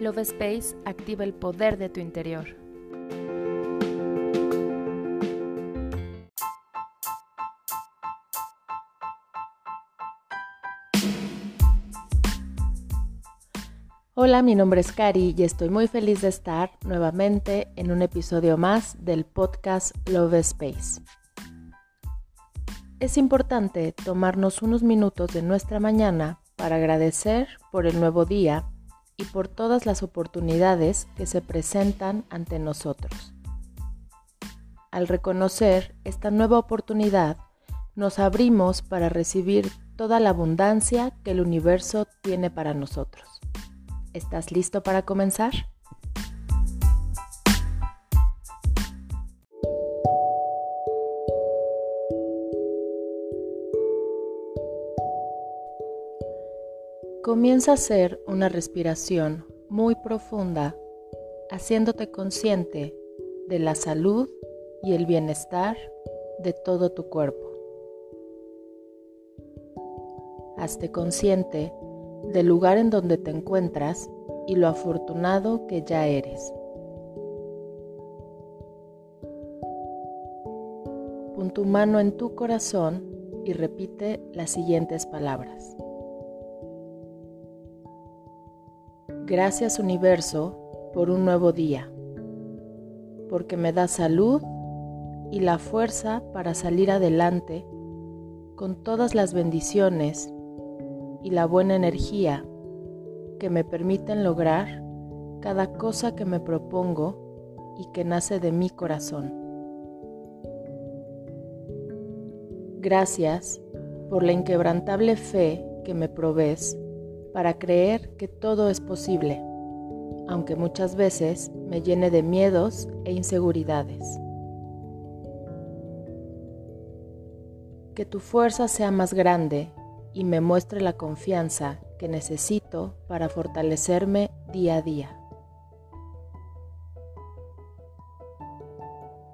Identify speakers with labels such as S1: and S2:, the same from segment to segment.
S1: Love Space activa el poder de tu interior. Hola, mi nombre es Cari y estoy muy feliz de estar nuevamente en un episodio más del podcast Love Space. Es importante tomarnos unos minutos de nuestra mañana para agradecer por el nuevo día y por todas las oportunidades que se presentan ante nosotros. Al reconocer esta nueva oportunidad, nos abrimos para recibir toda la abundancia que el universo tiene para nosotros. ¿Estás listo para comenzar? Comienza a hacer una respiración muy profunda, haciéndote consciente de la salud y el bienestar de todo tu cuerpo. Hazte consciente del lugar en donde te encuentras y lo afortunado que ya eres. Pon tu mano en tu corazón y repite las siguientes palabras. Gracias universo por un nuevo día, porque me da salud y la fuerza para salir adelante con todas las bendiciones y la buena energía que me permiten lograr cada cosa que me propongo y que nace de mi corazón. Gracias por la inquebrantable fe que me provees para creer que todo es posible, aunque muchas veces me llene de miedos e inseguridades. Que tu fuerza sea más grande y me muestre la confianza que necesito para fortalecerme día a día.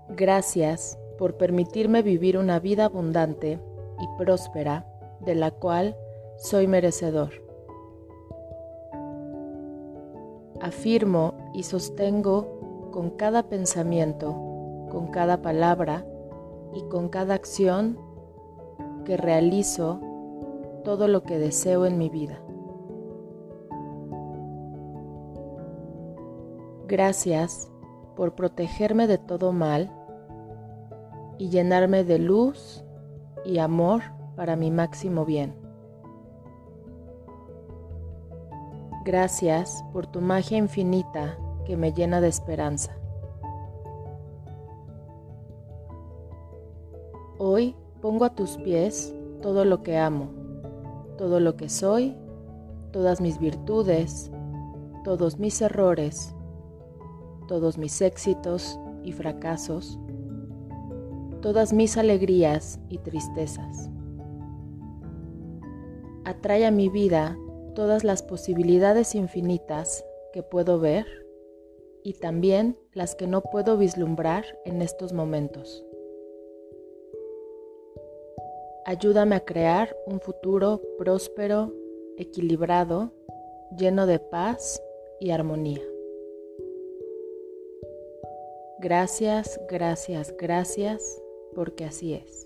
S1: Gracias por permitirme vivir una vida abundante y próspera de la cual soy merecedor. Afirmo y sostengo con cada pensamiento, con cada palabra y con cada acción que realizo todo lo que deseo en mi vida. Gracias por protegerme de todo mal y llenarme de luz y amor para mi máximo bien. Gracias por tu magia infinita que me llena de esperanza. Hoy pongo a tus pies todo lo que amo, todo lo que soy, todas mis virtudes, todos mis errores, todos mis éxitos y fracasos, todas mis alegrías y tristezas. Atrae a mi vida todas las posibilidades infinitas que puedo ver y también las que no puedo vislumbrar en estos momentos. Ayúdame a crear un futuro próspero, equilibrado, lleno de paz y armonía. Gracias, gracias, gracias, porque así es.